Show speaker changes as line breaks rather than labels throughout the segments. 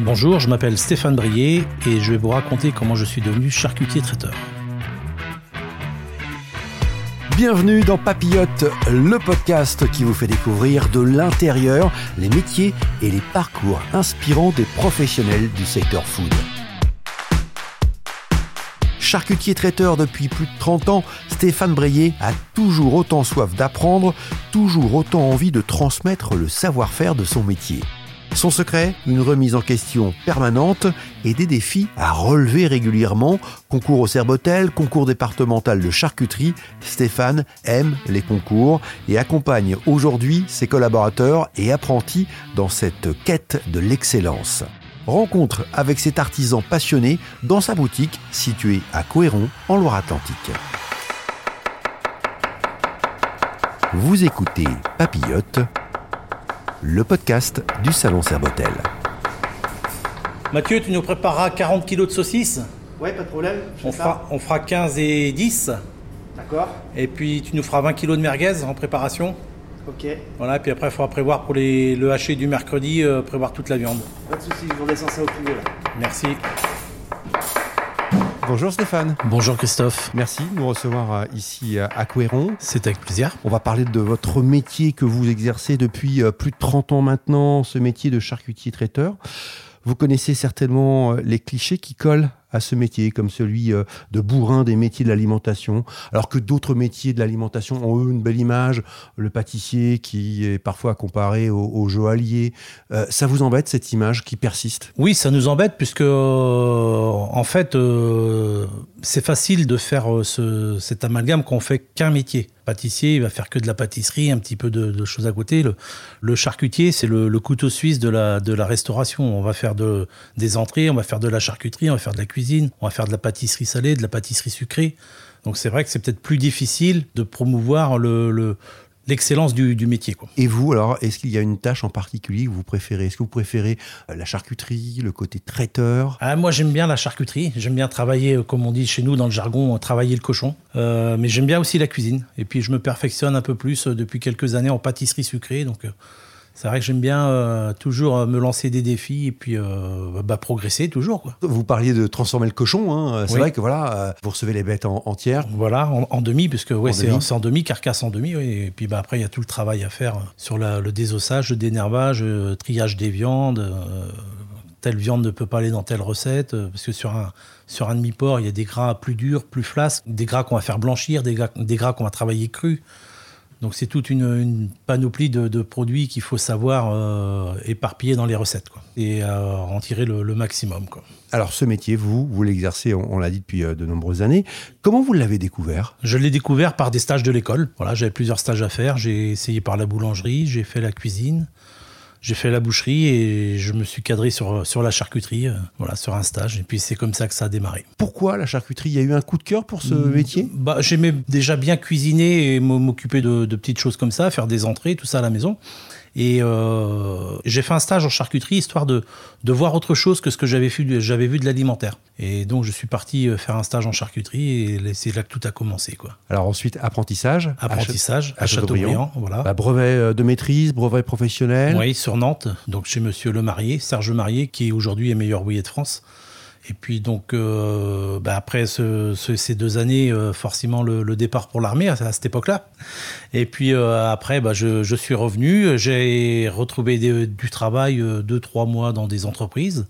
Bonjour, je m'appelle Stéphane Brier et je vais vous raconter comment je suis devenu charcutier traiteur.
Bienvenue dans Papillote, le podcast qui vous fait découvrir de l'intérieur les métiers et les parcours inspirants des professionnels du secteur food. Charcutier traiteur depuis plus de 30 ans, Stéphane Breillet a toujours autant soif d'apprendre, toujours autant envie de transmettre le savoir-faire de son métier. Son secret, une remise en question permanente et des défis à relever régulièrement. Concours au Cerbotel, concours départemental de charcuterie, Stéphane aime les concours et accompagne aujourd'hui ses collaborateurs et apprentis dans cette quête de l'excellence. Rencontre avec cet artisan passionné dans sa boutique située à Couéron en Loire-Atlantique. Vous écoutez Papillote, le podcast du Salon Serbotel.
Mathieu, tu nous prépareras 40 kilos de saucisses
Ouais, pas de problème.
on fera, on fera 15 et 10.
ça. D'accord.
Et puis tu nous feras 20 kilos de merguez en préparation.
Ok.
Voilà, et puis après il faudra prévoir pour les, le haché du mercredi, euh, prévoir toute la viande.
Pas de soucis, je vous redescends ça au plus.
Merci.
Bonjour Stéphane.
Bonjour Christophe.
Merci de nous recevoir euh, ici euh, à Couéron.
C'est avec plaisir.
On va parler de votre métier que vous exercez depuis euh, plus de 30 ans maintenant, ce métier de charcutier traiteur. Vous connaissez certainement euh, les clichés qui collent à ce métier, comme celui euh, de bourrin des métiers de l'alimentation, alors que d'autres métiers de l'alimentation ont eux une belle image, le pâtissier qui est parfois comparé au, au joaillier. Euh, ça vous embête cette image qui persiste?
Oui, ça nous embête puisque euh, en fait euh, c'est facile de faire euh, ce- cet amalgame qu'on fait qu'un métier. Pâtissier, il va faire que de la pâtisserie, un petit peu de, choses à côté. Le, le charcutier, c'est le, le couteau suisse de la, de la restauration. On va faire de, des entrées, on va faire de la charcuterie, on va faire de la cuisine, on va faire de la pâtisserie salée, de la pâtisserie sucrée. Donc c'est vrai que c'est peut-être plus difficile de promouvoir le- le- l'excellence du, du métier. Quoi.
Et vous, alors, est-ce qu'il y a une tâche en particulier que vous préférez? Est-ce que vous préférez euh, la charcuterie, le côté traiteur?
Ah, moi, j'aime bien la charcuterie. J'aime bien travailler, euh, comme on dit chez nous dans le jargon, euh, travailler le cochon. Euh, mais j'aime bien aussi la cuisine. Et puis, je me perfectionne un peu plus depuis quelques années en pâtisserie sucrée. Donc, c'est vrai que j'aime bien euh, toujours euh, me lancer des défis et puis euh, bah, progresser toujours. Quoi.
Vous parliez de transformer le cochon. hein. C'est
Oui.
vrai que voilà, vous recevez les bêtes en- entières.
Voilà, en, en demi, puisque ouais, c'est en demi, carcasse en demi. oui. Et puis bah, après, il y a tout le travail à faire sur la- le désossage, le dénervage, euh, triage des viandes. euh, telle viande ne peut pas aller dans telle recette, parce que sur un, sur un demi-porc, il y a des gras plus durs, plus flasques, des gras qu'on va faire blanchir, des gras, des gras qu'on va travailler crus. Donc c'est toute une, une panoplie de, de produits qu'il faut savoir euh, éparpiller dans les recettes quoi, et euh, en tirer le, le maximum. Quoi.
Alors, ce métier, vous, vous l'exercez, on, on l'a dit depuis euh, de nombreuses années. Comment vous l'avez découvert?
Je l'ai découvert par des stages de l'école. Voilà, j'avais plusieurs stages à faire. J'ai essayé par la boulangerie, j'ai fait la cuisine, j'ai fait la boucherie et je me suis cadré sur, sur la charcuterie, euh, voilà, sur un stage. Et puis c'est comme ça que ça a démarré.
Pourquoi la charcuterie? Il y a eu un coup de cœur pour ce métier?
Bah, j'aimais déjà bien cuisiner et m'occuper de, de petites choses comme ça, faire des entrées, tout ça à la maison. Et euh, j'ai fait un stage en charcuterie histoire de, de voir autre chose que ce que j'avais vu, j'avais vu de l'alimentaire. Et donc je suis parti euh, faire un stage en charcuterie et c'est là que tout a commencé. Quoi.
Alors ensuite, apprentissage.
Apprentissage
à
à
Châteaubriand.
Châteaubriand, voilà.
Bah, brevet euh, de maîtrise, brevet professionnel.
Oui, sur Nantes, donc chez Monsieur Le Marié, Serge Marié, qui aujourd'hui est meilleur bouillier de France. Et puis donc euh, bah, après ce- ce- ces deux années, euh, forcément le, départ pour l'armée à, cette époque-là. Et puis euh, après, bah, je, suis revenu, j'ai retrouvé du travail deux trois mois dans des entreprises.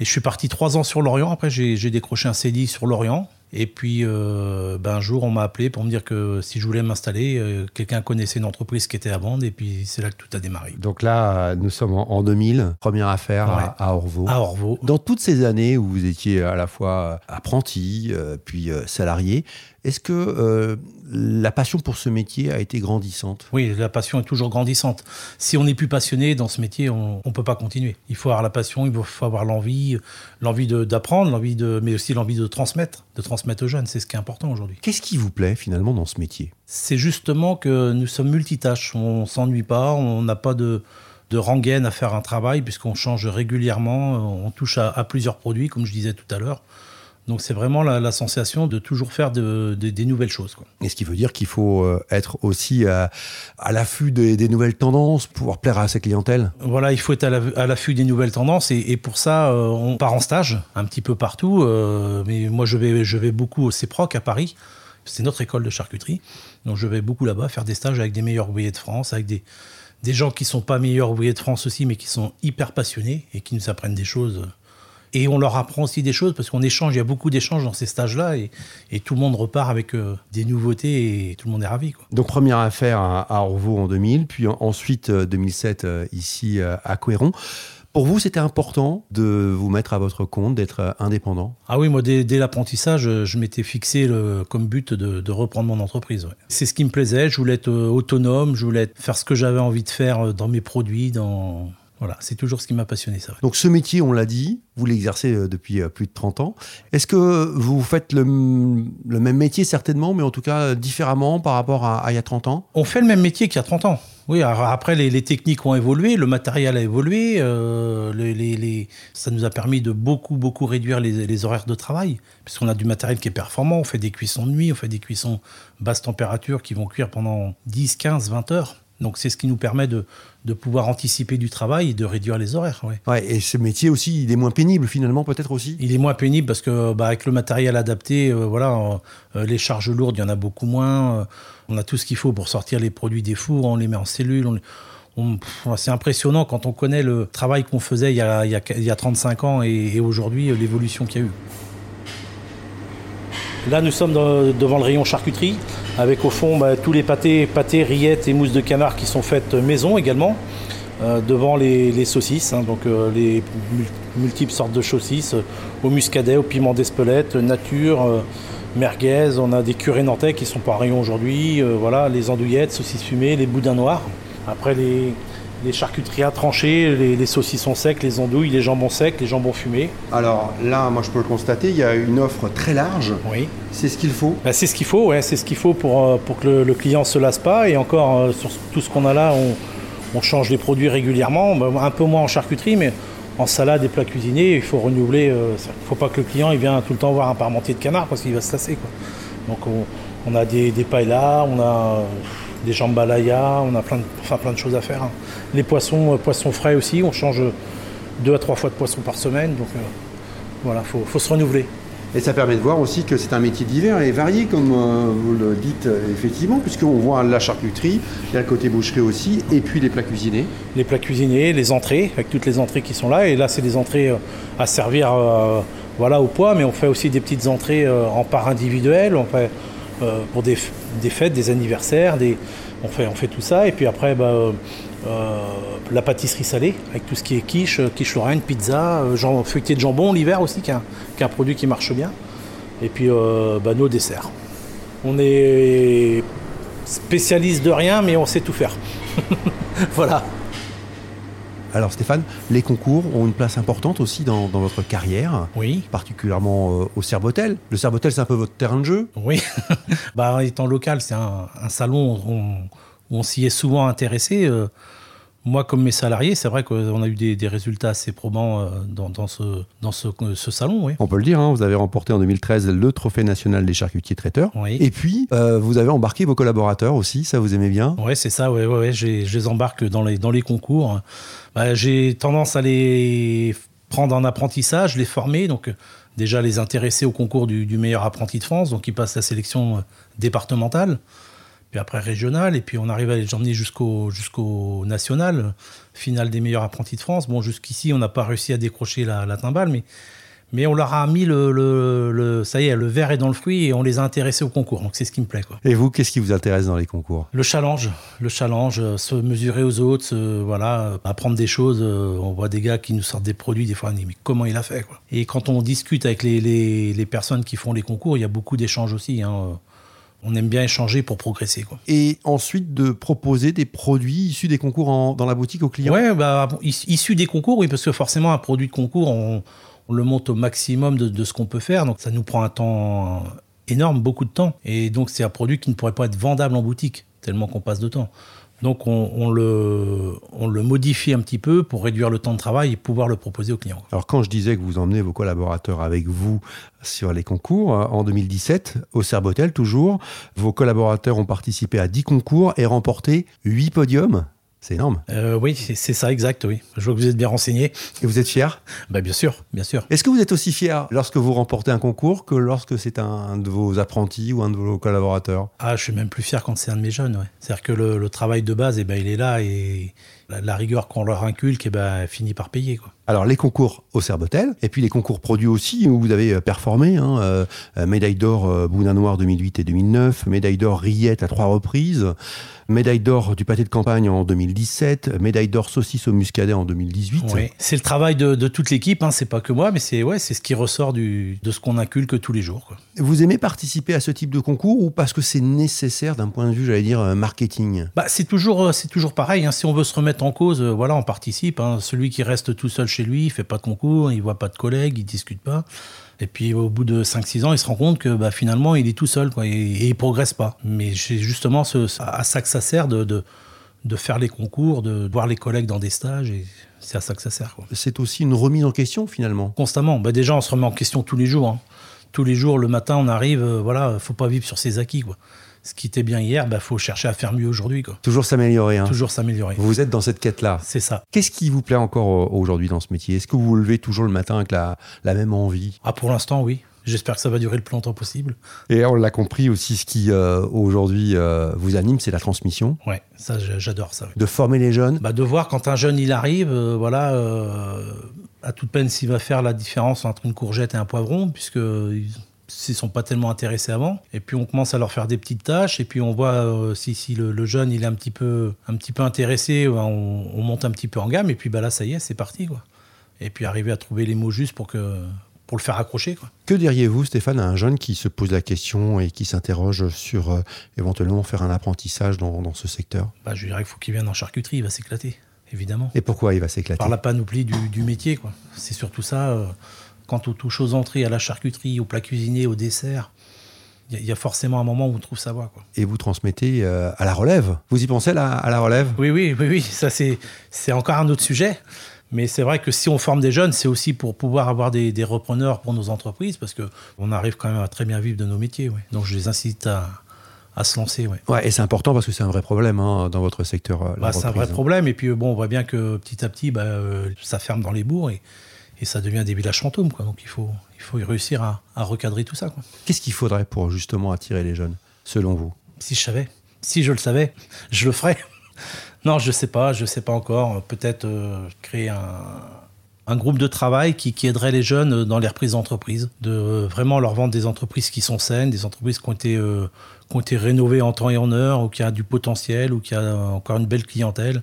Et je suis parti trois ans sur Lorient. Après, j'ai j'ai décroché un CDI sur Lorient. Et puis, euh, ben, un jour, on m'a appelé pour me dire que si je voulais m'installer, euh, quelqu'un connaissait une entreprise qui était à vendre. Et puis, c'est là que tout a démarré.
Donc là, nous sommes en, en 2000, première affaire
Ouais.
à, à Orvaux.
À Orvaux.
Dans toutes ces années où vous étiez à la fois apprenti, euh, puis salarié, est-ce que euh, la passion pour ce métier a été grandissante?
Oui, la passion est toujours grandissante. Si on n'est plus passionné dans ce métier, on ne peut pas continuer. Il faut avoir la passion, il faut avoir l'envie, l'envie d'apprendre, l'envie de, mais aussi l'envie de transmettre, de transmettre aux jeunes. C'est ce qui est important aujourd'hui.
Qu'est-ce qui vous plaît finalement dans ce métier?
C'est justement que nous sommes multitâches. On s'ennuie pas, on n'a pas de, de rengaine à faire un travail puisqu'on change régulièrement, on touche à, à plusieurs produits, comme je disais tout à l'heure. Donc c'est vraiment la, la, sensation de toujours faire de, de, des nouvelles choses. Quoi.
Et ce qui veut dire qu'il faut euh, être aussi à, à l'affût des, des, nouvelles tendances, pouvoir plaire à sa clientèle.
Voilà, il faut être à l'affût des nouvelles tendances et, et pour ça, euh, on part en stage un petit peu partout. Euh, mais moi, je vais, je vais beaucoup au CEPROC à Paris. C'est notre école de charcuterie. Donc je vais beaucoup là-bas faire des stages avec des meilleurs ouvriers de France, avec des, des gens qui sont pas meilleurs ouvriers de France aussi, mais qui sont hyper passionnés et qui nous apprennent des choses et on leur apprend aussi des choses parce qu'on échange, il y a beaucoup d'échanges dans ces stages-là et, et, tout le monde repart avec euh, des nouveautés et tout le monde est ravi. Quoi.
Donc première affaire à, Orvaux en 2000, puis ensuite 2007 euh, ici euh, à Couéron. Pour vous, c'était important de vous mettre à votre compte, d'être indépendant?
Ah oui, moi, dès, dès l'apprentissage, je m'étais fixé le, comme but de, de, reprendre mon entreprise. Ouais. C'est ce qui me plaisait. Je voulais être autonome, je voulais faire ce que j'avais envie de faire dans mes produits, dans, voilà, c'est toujours ce qui m'a passionné, ça.
Donc ce métier, on l'a dit, vous l'exercez depuis plus de 30 ans. Est-ce que vous faites le, le, même métier certainement, mais en tout cas différemment par rapport à, à il y a 30 ans?
On fait le même métier qu'il y a 30 ans. Oui, après les, les, techniques ont évolué, le matériel a évolué, euh, les, les, ça nous a permis de beaucoup beaucoup réduire les, horaires de travail, puisqu'on a du matériel qui est performant, on fait des cuissons de nuit, on fait des cuissons basse température qui vont cuire pendant 10, 15, 20 heures. Donc c'est ce qui nous permet de, de, pouvoir anticiper du travail et de réduire les horaires. Ouais.
Ouais, et ce métier aussi, il est moins pénible finalement, peut-être aussi?
Il est moins pénible parce que bah, avec le matériel adapté, euh, voilà, euh, les charges lourdes, il y en a beaucoup moins. Euh, on a tout ce qu'il faut pour sortir les produits des fours, on les met en. On, on, c'est impressionnant quand on connaît le travail qu'on faisait il y, a, il, y a, il y a 35 ans et, et aujourd'hui l'évolution qu'il y a eu. Là, nous sommes dans, devant le rayon charcuterie, avec au fond bah, tous les pâtés, pâtés, rillettes et mousses de canard qui sont faites maison également. Euh, devant les, saucisses, hein, donc euh, les multiples sortes de saucisses, euh, au muscadet, au piment d'Espelette, nature, merguez. On a des curés nantais qui sont pas rayon aujourd'hui. voilà, les andouillettes, saucisses fumées, les boudins noirs. Après les, les charcuteries à trancher, les, les, saucissons secs, les andouilles, les jambons secs, les jambons fumés.
Alors là, moi je peux le constater, il y a une offre très large.
Oui.
C'est ce qu'il faut
ben, C'est ce qu'il faut, ouais, c'est ce qu'il faut pour, pour que le, le, client se lasse pas. Et encore, euh, sur tout ce qu'on a là, on, on, change les produits régulièrement, un peu moins en charcuterie, mais en salade et plats cuisinés, il faut renouveler. Il euh, ne faut pas que le client il vienne tout le temps voir un parmentier de canard parce qu'il va se lasser. Quoi. Donc on, on, a des, des on a des jambalaya, on a plein de, enfin, plein de choses à faire. Hein. Les poissons, euh, poissons frais aussi, on change deux à trois fois de poisson par semaine, donc euh, voilà, faut, faut se renouveler.
Et ça permet de voir aussi que c'est un métier divers et varié, comme euh, vous le dites effectivement, puisqu'on voit la charcuterie, il y a le côté boucherie aussi, et puis les plats cuisinés.
Les plats cuisinés, les entrées, avec toutes les entrées qui sont là, et là c'est des entrées euh, à servir euh, voilà, au poids, mais on fait aussi des petites entrées en part individuelle, on fait pour des, des, fêtes, des anniversaires, des, on, fait, on fait tout ça, et puis après bah, la pâtisserie salée, avec tout ce qui est quiche, quiche lorraine, pizza, genre, feuilleté de jambon l'hiver aussi, qui est, un, qui est, un, produit qui marche bien. Et puis bah, nos desserts. On est spécialiste de rien, mais on sait tout faire. voilà.
Alors Stéphane, les concours ont une place importante aussi dans, dans votre carrière,
oui.
particulièrement euh, au Cerbotel. Le Cerbotel, c'est un peu votre terrain de jeu
Oui, bah, étant local, c'est un, un, salon où on, on s'y est souvent intéressé. Euh, moi, comme mes salariés, c'est vrai qu'on a eu des, des, résultats assez probants euh, dans, dans, ce, dans ce, ce, salon. Oui.
On peut le dire, hein, vous avez remporté en 2013 le Trophée national des charcutiers traiteurs.
Oui.
Et puis, euh, vous avez embarqué vos collaborateurs aussi, ça vous aimez bien?
Oui, c'est ça, ouais, ouais, ouais. je les embarque dans les, dans les concours. Bah, J'ai tendance à les prendre en apprentissage, les former, donc euh, déjà les intéresser au concours du, du meilleur apprenti de France, donc ils passent la sélection départementale puis après régional, et puis on arrive à les emmener jusqu'au jusqu'au national, finale des meilleurs apprentis de France. Bon, jusqu'ici, on n'a pas réussi à décrocher la, la timbale, mais, mais on leur a mis le, le, le, ça y est, le verre est dans le fruit et on les a intéressés au concours. Donc c'est ce qui me plaît. Quoi.
Et vous, qu'est-ce qui vous intéresse dans les concours?
Le challenge, le challenge, euh, se mesurer aux autres, se, voilà, apprendre des choses. Euh, on voit des gars qui nous sortent des produits, des fois on dit mais comment il a fait quoi? Et quand on discute avec les, les, les personnes qui font les concours, il y a beaucoup d'échanges aussi. Hein on aime bien échanger pour progresser. Quoi.
Et ensuite de proposer des produits issus des concours en, dans la boutique aux clients
Oui, bah, issus des concours, oui, parce que forcément un produit de concours, on, on le monte au maximum de, de ce qu'on peut faire, donc ça nous prend un temps énorme, beaucoup de temps, et donc c'est un produit qui ne pourrait pas être vendable en boutique, tellement qu'on passe de temps. Donc on, le, on modifie un petit peu pour réduire le temps de travail et pouvoir le proposer aux clients.
Alors quand je disais que vous emmenez vos collaborateurs avec vous sur les concours, euh, en 2017, au Serbotel toujours, vos collaborateurs ont participé à 10 concours et remporté 8 podiums. C'est énorme.
Euh, oui, c'est ça, exact, oui. Je vois que vous êtes bien renseigné.
Et vous êtes fier?
Bah, bien sûr, bien sûr.
Est-ce que vous êtes aussi fier lorsque vous remportez un concours que lorsque c'est un de vos apprentis ou un de vos collaborateurs?
Ah, je suis même plus fier quand c'est un de mes jeunes, ouais. C'est-à-dire que le, le travail de base, eh ben, il est là et la, rigueur qu'on leur inculque, eh ben, finit par payer, quoi.
Alors les concours au Serbotel, et puis les concours produits aussi, où vous avez euh, performé, hein, euh, euh, médaille d'or euh, Boudin Noir 2008 et 2009, médaille d'or Riette à trois reprises, médaille d'or du pâté de campagne en 2017, médaille d'or saucisse au muscadet en 2018.
Oui, c'est le travail de, de toute l'équipe, hein, c'est pas que moi, mais c'est ouais, ce qui ressort du, de ce qu'on inculque tous les jours. Quoi.
Vous aimez participer à ce type de concours ou parce que c'est nécessaire d'un point de vue, j'allais dire, marketing?
Bah, c'est toujours, toujours pareil. hein. Si on veut se remettre en cause, euh, voilà, on participe. hein. Celui qui reste tout seul chez lui, il fait pas de concours, il voit pas de collègues, il discute pas. Et puis au bout de 5-6 ans, il se rend compte que bah, finalement, il est tout seul quoi, et, et il progresse pas. Mais c'est justement ce, à ça que ça sert de, de, de faire les concours, de voir les collègues dans des stages. Et c'est à ça que ça sert. Quoi.
C'est aussi une remise en question finalement.
Constamment. Bah, déjà, on se remet en question tous les jours. hein. Tous les jours, le matin, on arrive. euh, voilà, faut pas vivre sur ses acquis. Quoi. Ce qui était bien hier, bah, faut chercher à faire mieux aujourd'hui. quoi.
Toujours s'améliorer. hein.
Toujours s'améliorer.
Vous êtes dans cette quête-là.
C'est ça.
Qu'est-ce qui vous plaît encore euh, aujourd'hui dans ce métier? Est-ce que vous vous levez toujours le matin avec la, la même envie?
Ah, pour l'instant, oui. J'espère que ça va durer le plus longtemps possible.
Et on l'a compris aussi, ce qui euh, aujourd'hui euh, vous anime, c'est la transmission,
Ouais, ça, j'a- j'adore ça.
de former les jeunes?
Bah, de voir quand un jeune il arrive, euh, voilà, à toute peine s'il va faire la différence entre une courgette et un poivron, puisque ils ne sont pas tellement intéressés avant. Et puis on commence à leur faire des petites tâches, et puis on voit euh, si, si le, le jeune il est un petit peu, un petit peu intéressé, bah, on, on monte un petit peu en gamme, et puis bah, là ça y est, c'est parti. Quoi. Et puis arriver à trouver les mots justes pour, que, pour le faire accrocher. Quoi.
Que diriez-vous, Stéphane, à un jeune qui se pose la question et qui s'interroge sur euh, éventuellement faire un apprentissage dans, dans ce secteur?
Bah, je dirais qu'il faut qu'il vienne en charcuterie, il va s'éclater, évidemment.
Et pourquoi il va s'éclater?
Par la panoplie du, du métier. quoi. C'est surtout ça. euh, quand on touche aux entrées, à la charcuterie, au plat cuisiné, au dessert, il y, a- il y a forcément un moment où on trouve sa voie. Quoi.
Et vous transmettez euh, à la relève. Vous y pensez là, à la relève?
Oui, oui, oui, oui, ça c'est, encore un autre sujet. Mais c'est vrai que si on forme des jeunes, c'est aussi pour pouvoir avoir des, des repreneurs pour nos entreprises, parce qu'on arrive quand même à très bien vivre de nos métiers. Donc je les incite à, à se lancer. Ouais.
Ouais, et c'est important parce que c'est un vrai problème hein, dans votre secteur. euh,
Bah, c'est un vrai
reprise.
problème. Et puis bon, on voit bien que petit à petit, bah, euh, ça ferme dans les bourgs et, et ça devient des villages fantômes. Quoi. Donc il faut, il faut y réussir à, à recadrer tout ça.
Qu'est-ce qu'il faudrait pour justement attirer les jeunes, selon vous?
Si je savais, si je le savais, je le ferais. non, je sais pas, je sais pas encore. Peut-être euh, créer un, un groupe de travail qui, qui aiderait les jeunes dans les reprises d'entreprise, de euh, vraiment leur vendre des entreprises qui sont saines, des entreprises qui ont été, euh, qui ont été rénovées en temps et en heure, ou qui a du potentiel, ou qui a encore une belle clientèle,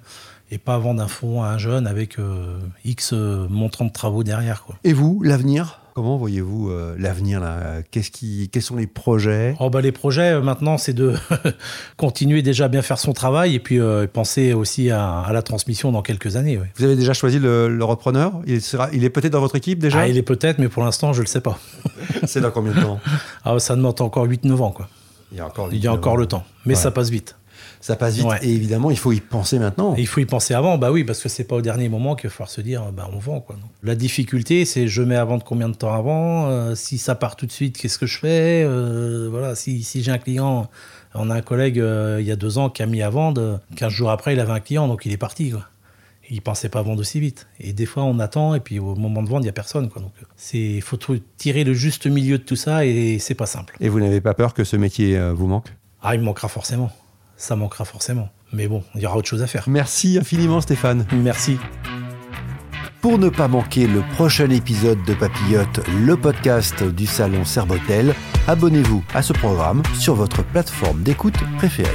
et pas vendre un fonds à un jeune avec euh, X euh, montant de travaux derrière. Quoi.
Et vous, l'avenir Comment voyez-vous euh, l'avenir là? Qu'est-ce qui, Quels sont les projets?
Oh bah les projets euh, maintenant c'est de continuer déjà à bien faire son travail et puis penser aussi à, à la transmission dans quelques années. ouais.
Vous avez déjà choisi le, le repreneur? Il, sera, il est peut-être dans votre équipe déjà?
Ah, il est peut-être, mais pour l'instant, je le sais pas.
C'est dans combien de temps?
Ah, ça demande encore 8-9 ans, quoi.
Il y a encore,
Il y a encore le temps. Mais
Ouais.
ça passe vite.
Ça passe vite
Ouais.
et évidemment, il faut y penser maintenant.
Et il faut y penser avant, bah oui, parce que c'est pas au dernier moment qu'il va falloir se dire, bah on vend, quoi. Donc, la difficulté, c'est je mets à vendre combien de temps avant Euh, Si ça part tout de suite, qu'est-ce que je fais Euh, Voilà, si, si j'ai un client, on a un collègue euh, il y a deux ans qui a mis à vendre, 15 jours après, il avait un client, donc il est parti, quoi. Il pensait pas vendre aussi vite. Et des fois, on attend, et puis au moment de vendre, il y a personne, quoi. Donc, c'est, il faut tirer le juste milieu de tout ça, et c'est pas simple.
Et vous n'avez pas peur que ce métier vous manque?
Ah, il me manquera forcément. Ça manquera forcément. Mais bon, il y aura autre chose à faire.
Merci infiniment Stéphane.
Merci.
Pour ne pas manquer le prochain épisode de Papillote, le podcast du salon Serbotel, abonnez-vous à ce programme sur votre plateforme d'écoute préférée.